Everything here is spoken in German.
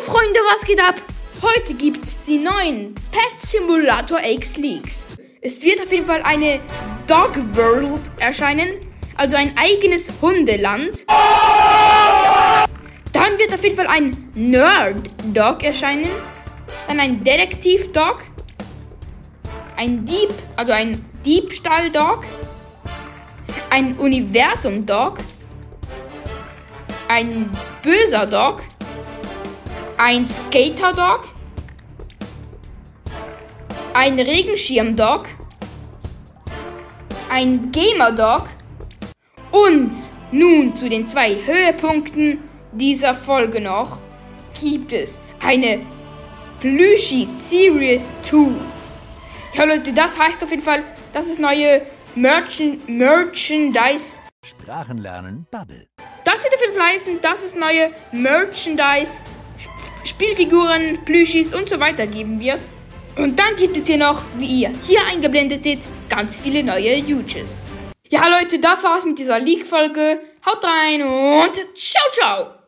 Freunde, was geht ab? Heute gibt's die neuen Pet Simulator X Leaks. Es wird auf jeden Fall eine Dog World erscheinen, also ein eigenes Hundeland. Dann wird auf jeden Fall ein Nerd Dog erscheinen, dann ein Detektiv Dog, ein Dieb, also ein Diebstahl Dog, ein Universum Dog, ein böser Dog, ein Skater Dog, ein Regenschirm Dog, ein Gamer Dog und nun zu den zwei Höhepunkten dieser Folge noch gibt es eine Plüschi Series 2. Ja Leute, das heißt auf jeden Fall, das ist neue Merchant Merchandise. Sprachenlernen Bubble. Das wird auf jeden Fall heißen, dass es neue Merchandise, Spielfiguren, Plüschis und so weiter geben wird. Und dann gibt es hier noch, wie ihr hier eingeblendet seht, ganz viele neue Huges. Ja Leute, das war's mit dieser Leak-Folge. Haut rein und ciao, ciao!